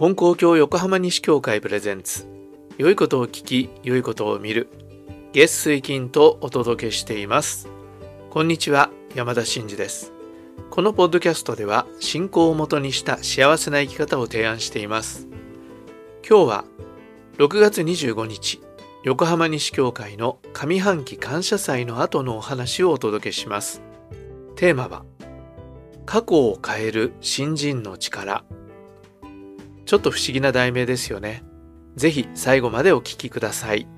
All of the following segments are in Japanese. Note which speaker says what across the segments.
Speaker 1: 金光教横浜西教会プレゼンツ。良いことを聞き良いことを見る。月水金とお届けしています。こんにちは山田真嗣です。このポッドキャストでは信仰をもとにした幸せな生き方を提案しています。今日は6月25日横浜西教会の上半期感謝祭の後のお話をお届けします。テーマは過去を変える新人の力。ちょっと不思議な題名ですよね。ぜひ最後までお聞きください。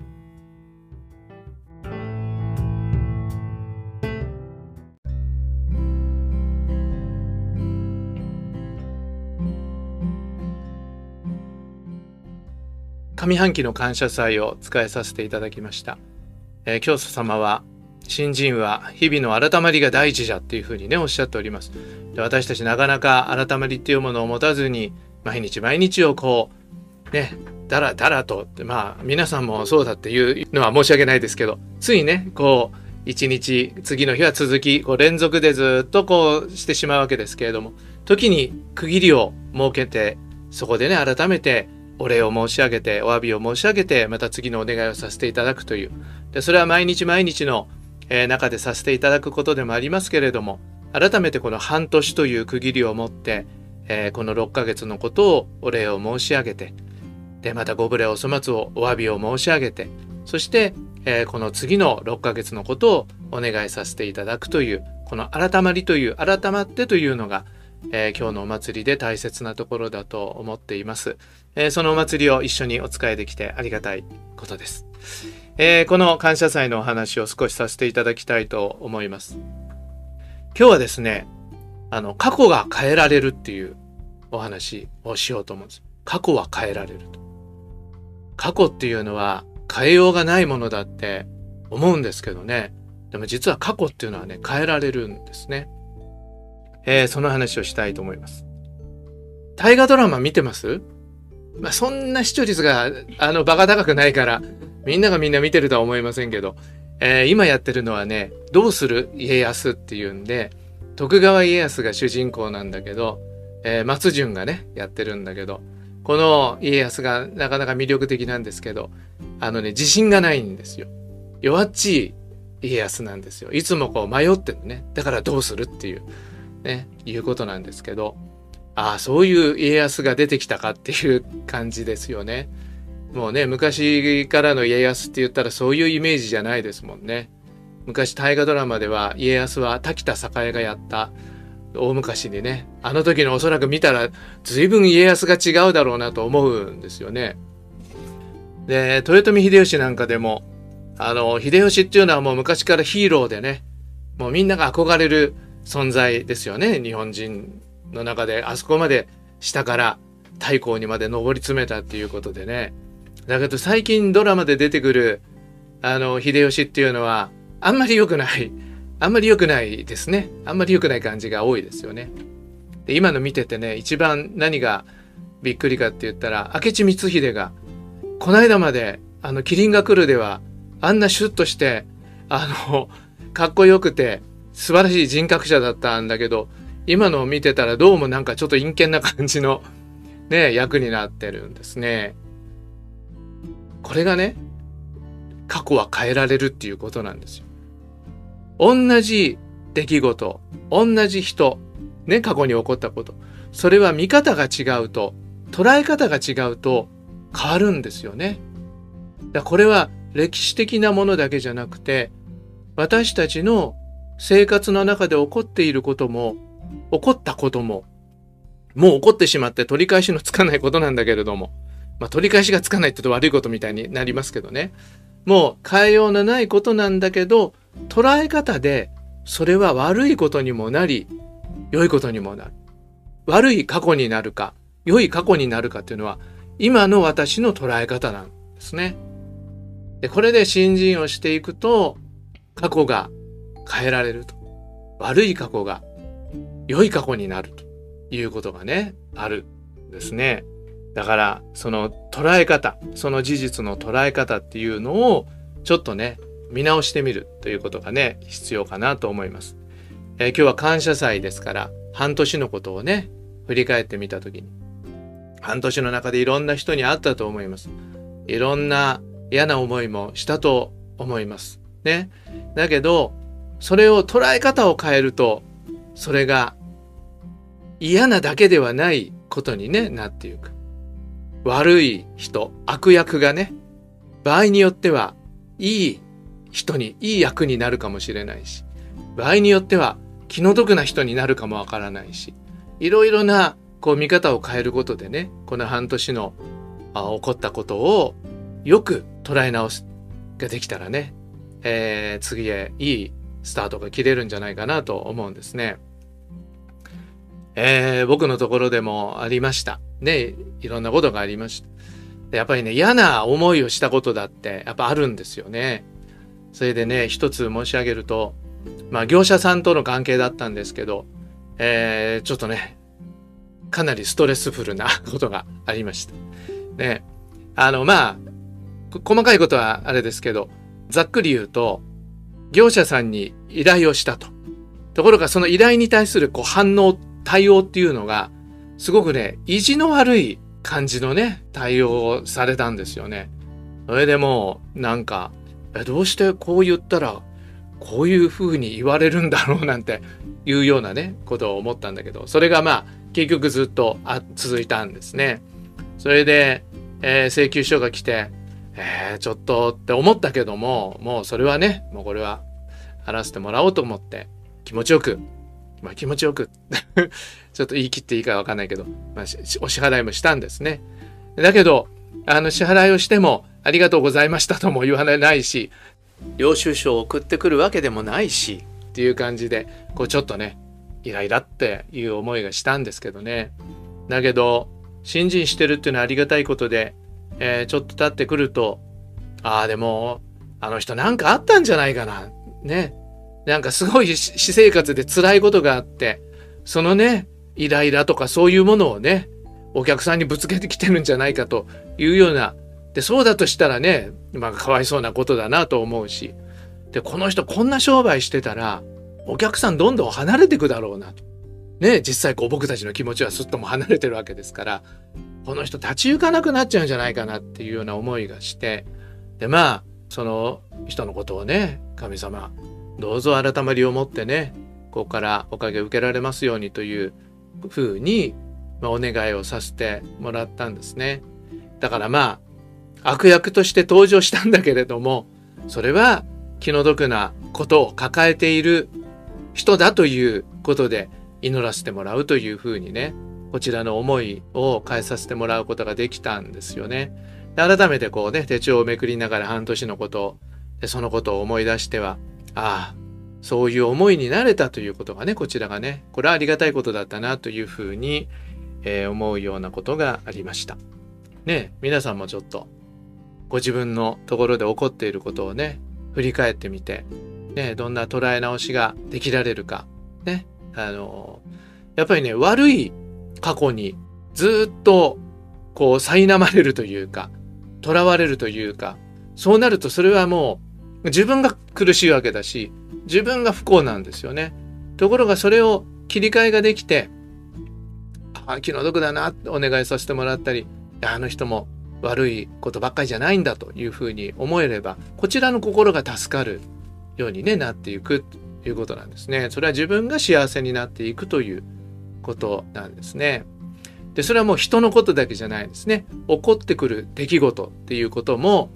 Speaker 1: 上半期の感謝祭を使えさせていただきました。えー、教祖様は新人は日々の改まりが大事じゃっていうふうにねおっしゃっております。で私たちなかなか改まりっていうものを持たずに毎日毎日をこうねだらだらとまあ皆さんもそうだっていうのは申し訳ないですけどついねこう一日次の日は続きこう連続でずっとこうしてしまうわけですけれども時に区切りを設けてそこでね改めてお礼を申し上げてお詫びを申し上げてまた次のお願いをさせていただくという。でそれは毎日毎日の、えー、中でさせていただくことでもありますけれども改めてこの半年という区切りを持ってえー、この6ヶ月のことをお礼を申し上げてでまたご無礼お粗末をお詫びを申し上げてそして、えー、この次の6ヶ月のことをお願いさせていただくというこの改まりという改まってというのが、えー、今日のお祭りで大切なところだと思っています、えそのお祭りを一緒にお使いできてありがたいことです、えこの感謝祭のお話を少しさせていただきたいと思います。今日はですねあの、過去が変えられるっていうお話をしようと思うんです。過去は変えられると。過去っていうのは変えようがないものだって思うんですけどね。でも実は過去っていうのはね、変えられるんですね。えー、その話をしたいと思います。大河ドラマ見てます？まあ、そんな視聴率が、あの、バカ高くないから、みんながみんな見てるとは思いませんけど、えー、今やってるのはね、どうする家康っていうんで、徳川家康が主人公なんだけど、えー、松潤がねやってるんだけどこの家康がなかなか魅力的なんですけどあのね自信がないんですよ。弱っちい家康なんですよ。いつもこう迷ってるね。だからどうするっていうねいうことなんですけどああそういう家康が出てきたかっていう感じですよね。もうね昔からの家康って言ったらそういうイメージじゃないですもんね。昔大河ドラマでは家康は滝田栄がやった大昔にねあの時のおそらく見たら随分家康が違うだろうなと思うんですよね。で豊臣秀吉なんかでもあの秀吉っていうのはもう昔からヒーローでねもうみんなが憧れる存在ですよね日本人の中であそこまで下から太閤にまで上り詰めたっていうことでねだけど最近ドラマで出てくるあの秀吉っていうのはあんまり良くない。あんまり良くないですね。あんまり良くない感じが多いですよね。で今の見ててね、一番何がびっくりかって言ったら、明智光秀が、この間まで、あの、キリンが来るでは、あんなシュッとして、あの、かっこよくて、素晴らしい人格者だったんだけど、今のを見てたらどうもなんかちょっと陰険な感じの、ね、役になってるんですね。これがね、過去は変えられるっていうことなんですよ。同じ出来事、同じ人、ね、過去に起こったこと。それは見方が違うと、捉え方が違うと変わるんですよね。だこれは歴史的なものだけじゃなくて、私たちの生活の中で起こっていることも、起こったことも、もう起こってしまって取り返しのつかないことなんだけれども、まあ、取り返しがつかないって言うと悪いことみたいになりますけどね。もう変えようのないことなんだけど、捉え方でそれは悪いことにもなり良いことにもなる悪い過去になるか良い過去になるかっていうのは今の私の捉え方なんですね。でこれで新人をしていくと過去が変えられると悪い過去が良い過去になるということがねあるんですね。だからその捉え方その事実の捉え方っていうのをちょっとね見直してみるということがね必要かなと思います、えー、今日は感謝祭ですから半年のことをね振り返ってみた時に半年の中でいろんな人に会ったと思います。いろんな嫌な思いもしたと思います。ね。だけど、それを捉え方を変えると、それが嫌なだけではないことに、ね、なっていく。悪い人、悪役がね、場合によってはいい人に、いい役になるかもしれないし、場合によっては気の毒な人になるかもわからないし、いろいろなこう見方を変えることでね、この半年のあ起こったことをよく捉え直すができたらね、えー、次へいいスタートが切れるんじゃないかなと思うんですね。えー、僕のところでもありました。ね、いろんなことがありました。やっぱりね、嫌な思いをしたことだってやっぱあるんですよね。それでね、一つ申し上げると、まあ業者さんとの関係だったんですけど、えー、ちょっとね、かなりストレスフルなことがありました。ね、あの、まあ、細かいことはあれですけど、ざっくり言うと、業者さんに依頼をしたと。ところがその依頼に対するこう反応対応っていうのが、すごくね、意地の悪い感じのね、対応をされたんですよね。それでもう、なんか、どうしてこう言ったら、こういう風に言われるんだろうなんていうようなね、ことを思ったんだけど、それがまあ、結局ずっとあ続いたんですね。それで、えー、請求書が来て、えー、ちょっとって思ったけども、もうそれはね、もうこれは払わせてもらおうと思って、気持ちよくまあ気持ちよく ちょっと言い切っていいかわかんないけど、まあ、お支払いもしたんですね。だけど、あの支払いをしてもありがとうございましたとも言わないし、領収書を送ってくるわけでもないし、っていう感じで、こうちょっとね、イライラっていう思いがしたんですけどね。だけど、新人してるっていうのはありがたいことで、えー、ちょっと経ってくると、ああ、でも、あの人なんかあったんじゃないかな。ね。なんかすごい私生活で辛いことがあって、そのね、イライラとかそういうものをね、お客さんにぶつけてきてるんじゃないかというような、で、そうだとしたらね、まあかわいそうなことだなと思うし、で、この人こんな商売してたら、お客さんどんどん離れていくだろうなと。ね、実際こう僕たちの気持ちはすっとも離れてるわけですから、この人立ち行かなくなっちゃうんじゃないかなっていうような思いがして、で、まあ、その人のことをね、神様、どうぞ改まりを持ってねここからおかげ受けられますようにというふうに、まあ、お願いをさせてもらったんですね。だからまあ悪役として登場したんだけれどもそれは気の毒なことを抱えている人だということで祈らせてもらうというふうにねこちらの思いを変えさせてもらうことができたんですよね。で改めてこうね手帳をめくりながら半年のことでそのことを思い出してはああ、そういう思いになれたということがね、こちらがね、これはありがたいことだったなというふうに、えー、思うようなことがありました。ね、皆さんもちょっと、ご自分のところで起こっていることをね、振り返ってみて、ね、どんな捉え直しができられるか、ね、あのやっぱりね、悪い過去にずっとこう苛まれるというか、囚われるというか、そうなるとそれはもう自分が苦しいわけだし、自分が不幸なんですよね。ところがそれを切り替えができて、あ気の毒だなってお願いさせてもらったり、あの人も悪いことばっかりじゃないんだというふうに思えれば、こちらの心が助かるように、ね、なっていくということなんですね。それは自分が幸せになっていくということなんですね。で、それはもう人のことだけじゃないですね。起こってくる出来事っていうことも、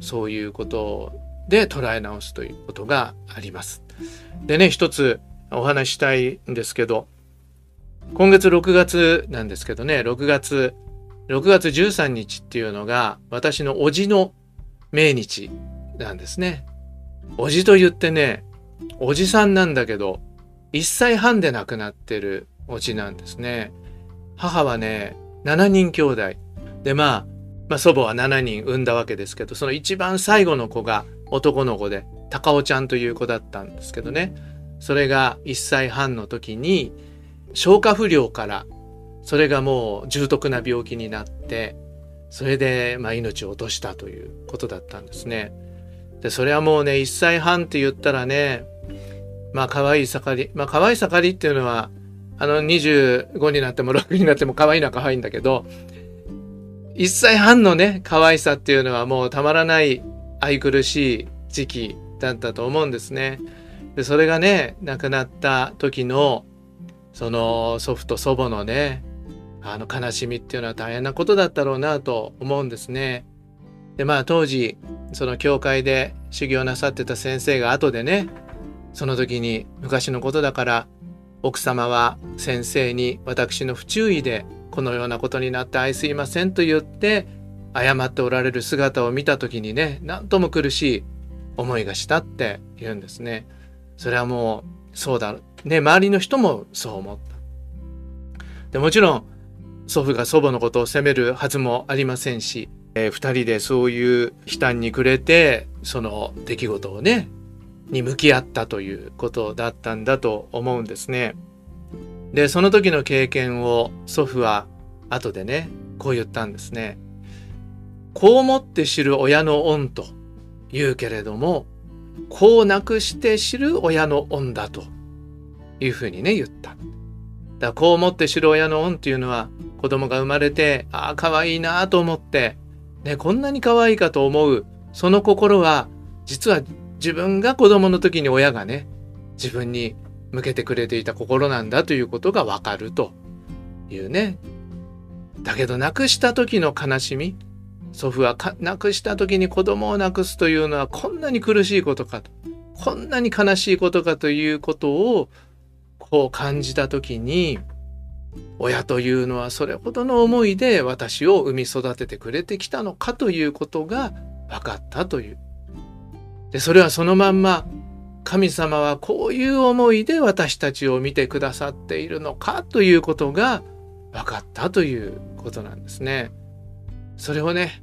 Speaker 1: そういうことで捉え直すということがあります。でね、一つお話したいんですけど、今月6月なんですけどね、6月、6月13日っていうのが私の叔父の命日なんですね。叔父と言ってね、おじさんなんだけど、1歳半で亡くなってる叔父なんですね。母はね、7人兄弟。で、まあ、まあ、祖母は7人産んだわけですけど、その一番最後の子が男の子で高尾ちゃんという子だったんですけどねそれが1歳半の時に消化不良からそれがもう重篤な病気になってそれでまあ命を落としたということだったんですね。でそれはもうね1歳半って言ったらねまあ可愛い盛りまあ可愛い盛りっていうのはあの25になっても6になっても可愛いのは可愛いんだけど1歳半のね可愛さっていうのはもうたまらない愛くるしい時期だったと思うんですね。でそれがね亡くなった時のその祖父と祖母のねあの悲しみっていうのは大変なことだったろうなと思うんですね。でまあ当時その教会で修行なさってた先生が後でねその時に昔のことだから奥様は先生に私の不注意でこのようなことになって愛すいませんと言って謝っておられる姿を見た時にね何とも苦しい思いがしたって言うんですね。それはもうそうだね周りの人もそう思った。でもちろん祖父が祖母のことを責めるはずもありませんし、えー、2人でそういう悲嘆に暮れてその出来事をねに向き合ったということだったんだと思うんですね。でその時の経験を祖父は後でねこう言ったんですね。こう思って知る親の恩と言うけれどもこうなくして知る親の恩だというふうにね言った。だからこう思って知る親の恩っていうのは子供が生まれてああ可愛いなと思って、ね、こんなに可愛いかと思うその心は実は自分が子供の時に親がね自分に向けてくれていた心なんだということがわかるというねだけど亡くした時の悲しみ祖父は亡くした時に子供を亡くすというのはこんなに苦しいことかとこんなに悲しいことかということをこう感じた時に親というのはそれほどの思いで私を産み育ててくれてきたのかということが分かったというでそれはそのまんま神様はこういう思いで私たちを見てくださっているのかということが分かったということなんですね。それをね、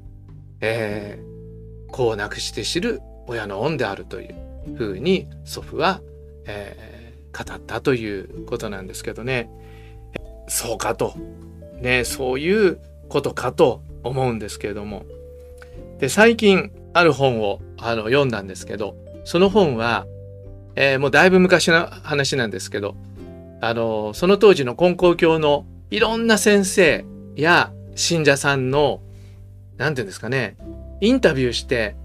Speaker 1: えー、こうなくして知る親の恩であるというふうに祖父は、えー、語ったということなんですけどね。そうかと、ね、そういうことかと思うんですけれども。で最近ある本をあの読んだんですけど、その本は、えー、もうだいぶ昔の話なんですけど、あの、その当時の根高教のいろんな先生や信者さんの、なんていうんですかね、インタビューして、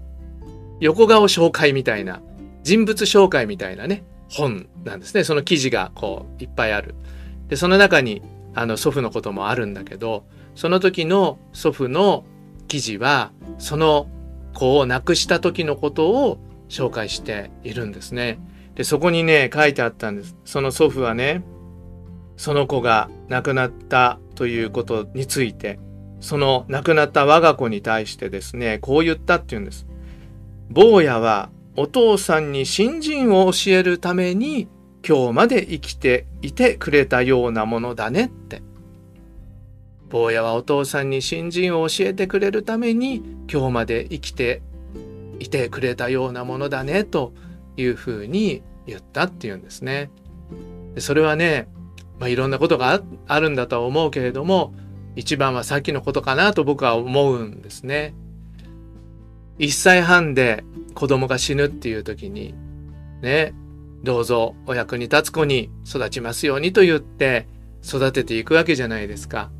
Speaker 1: 横顔紹介みたいな、人物紹介みたいなね、本なんですね。その記事がこういっぱいある。で、その中にあの祖父のこともあるんだけど、その時の祖父の記事は、その子を亡くした時のことを紹介しているんですね。でそこにね書いてあったんです。その祖父はねその子が亡くなったということについてその亡くなった我が子に対してですねこう言ったっていうんです。坊やはお父さんに新人を教えるために今日まで生きていてくれたようなものだねって坊やはお父さんに新人を教えてくれるために今日まで生きていてくれたようなものだねというふうに言ったっていうんですね。それはね、まあ、いろんなことがあるんだとは思うけれども一番はさっきのことかなと僕は思うんですね。1歳半で子供が死ぬっていう時にねどうぞお役に立つ子に育ちますようにと言って育てていくわけじゃないですか。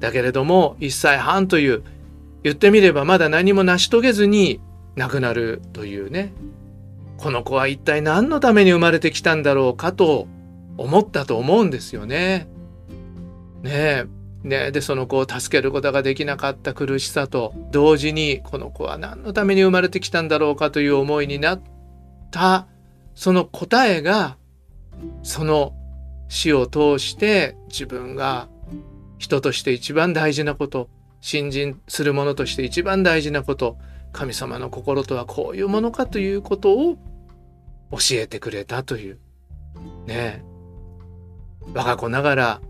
Speaker 1: だけれども1歳半という言ってみればまだ何も成し遂げずに亡くなるというねこの子は一体何のために生まれてきたんだろうかと思ったと思うんですよね。ねえねでその子を助けることができなかった苦しさと同時にこの子は何のために生まれてきたんだろうかという思いになった。その答えがその死を通して自分が人として一番大事なこと信心する者として一番大事なこと神様の心とはこういうものかということを教えてくれたという。ね。我が子ながら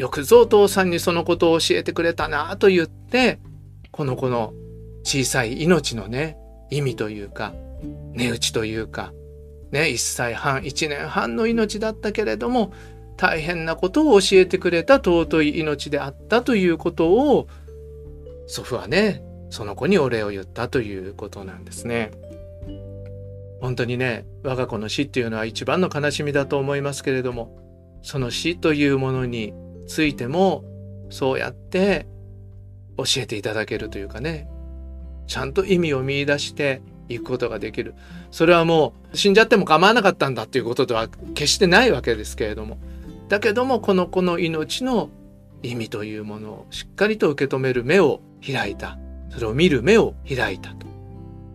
Speaker 1: よくぞお父さんにそのことを教えてくれたなと言ってこの子の小さい命のね意味というか値打ちというかね1歳半1年半の命だったけれども大変なことを教えてくれた尊い命であったということを祖父はねその子にお礼を言ったということなんですね。本当にね我が子の死っていうのは一番の悲しみだと思いますけれどもその死というものについてもそうやって教えていただけるというかね。ちゃんと意味を見いだしていくことができる。それはもう死んじゃっても構わなかったんだっていうことでは決してないわけですけれども。だけどもこの子の命の意味というものをしっかりと受け止める目を開いた。それを見る目を開いたと。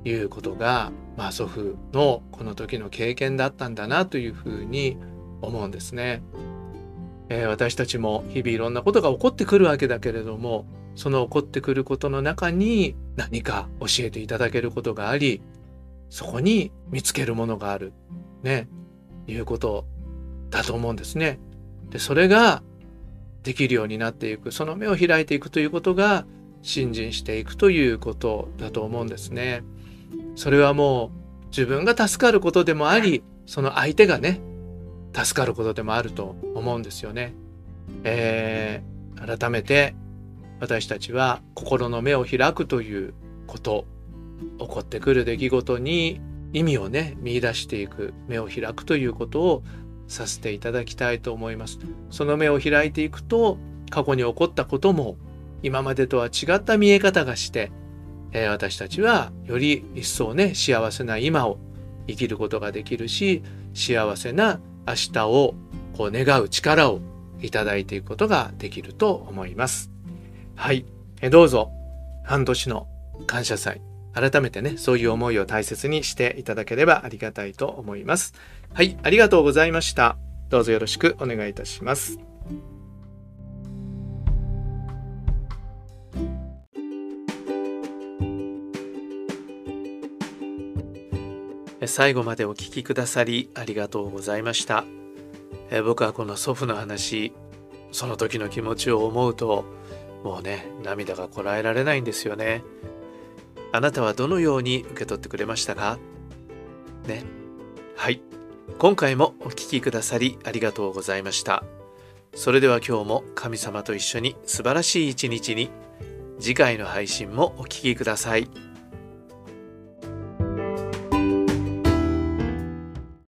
Speaker 1: いうことが、まあ、祖父のこの時の経験だったんだなというふうに思うんですね。えー、私たちも日々いろんなことが起こってくるわけだけれどもその起こってくることの中に何か教えていただけることがありそこに見つけるものがあるねいうことだと思うんですね。でそれができるようになっていくその目を開いていくということが信心していくということだと思うんですね。それはもう自分が助かることでもありその相手がね助かることでもあると思うんですよね。えー、改めて私たちは心の目を開くということ起こってくる出来事に意味をね見出していく目を開くということをさせていただきたいと思います。その目を開いていくと過去に起こったことも今までとは違った見え方がして、えー、私たちはより一層ね幸せな今を生きることができるし幸せな明日をこう願う力をいただいていくことができると思います。はい。えどうぞ半年の感謝祭改めてねそういう思いを大切にしていただければありがたいと思います。はい、ありがとうございました。どうぞよろしくお願いいたします。最後までお聞きくださりありがとうございました。え僕はこの祖父の話、その時の気持ちを思うと、もうね、涙がこらえられないんですよね。あなたはどのように受け取ってくれましたか？ね。はい。今回もお聴きくださりありがとうございました。それでは今日も神様と一緒に素晴らしい一日に次回の配信もお聴きください。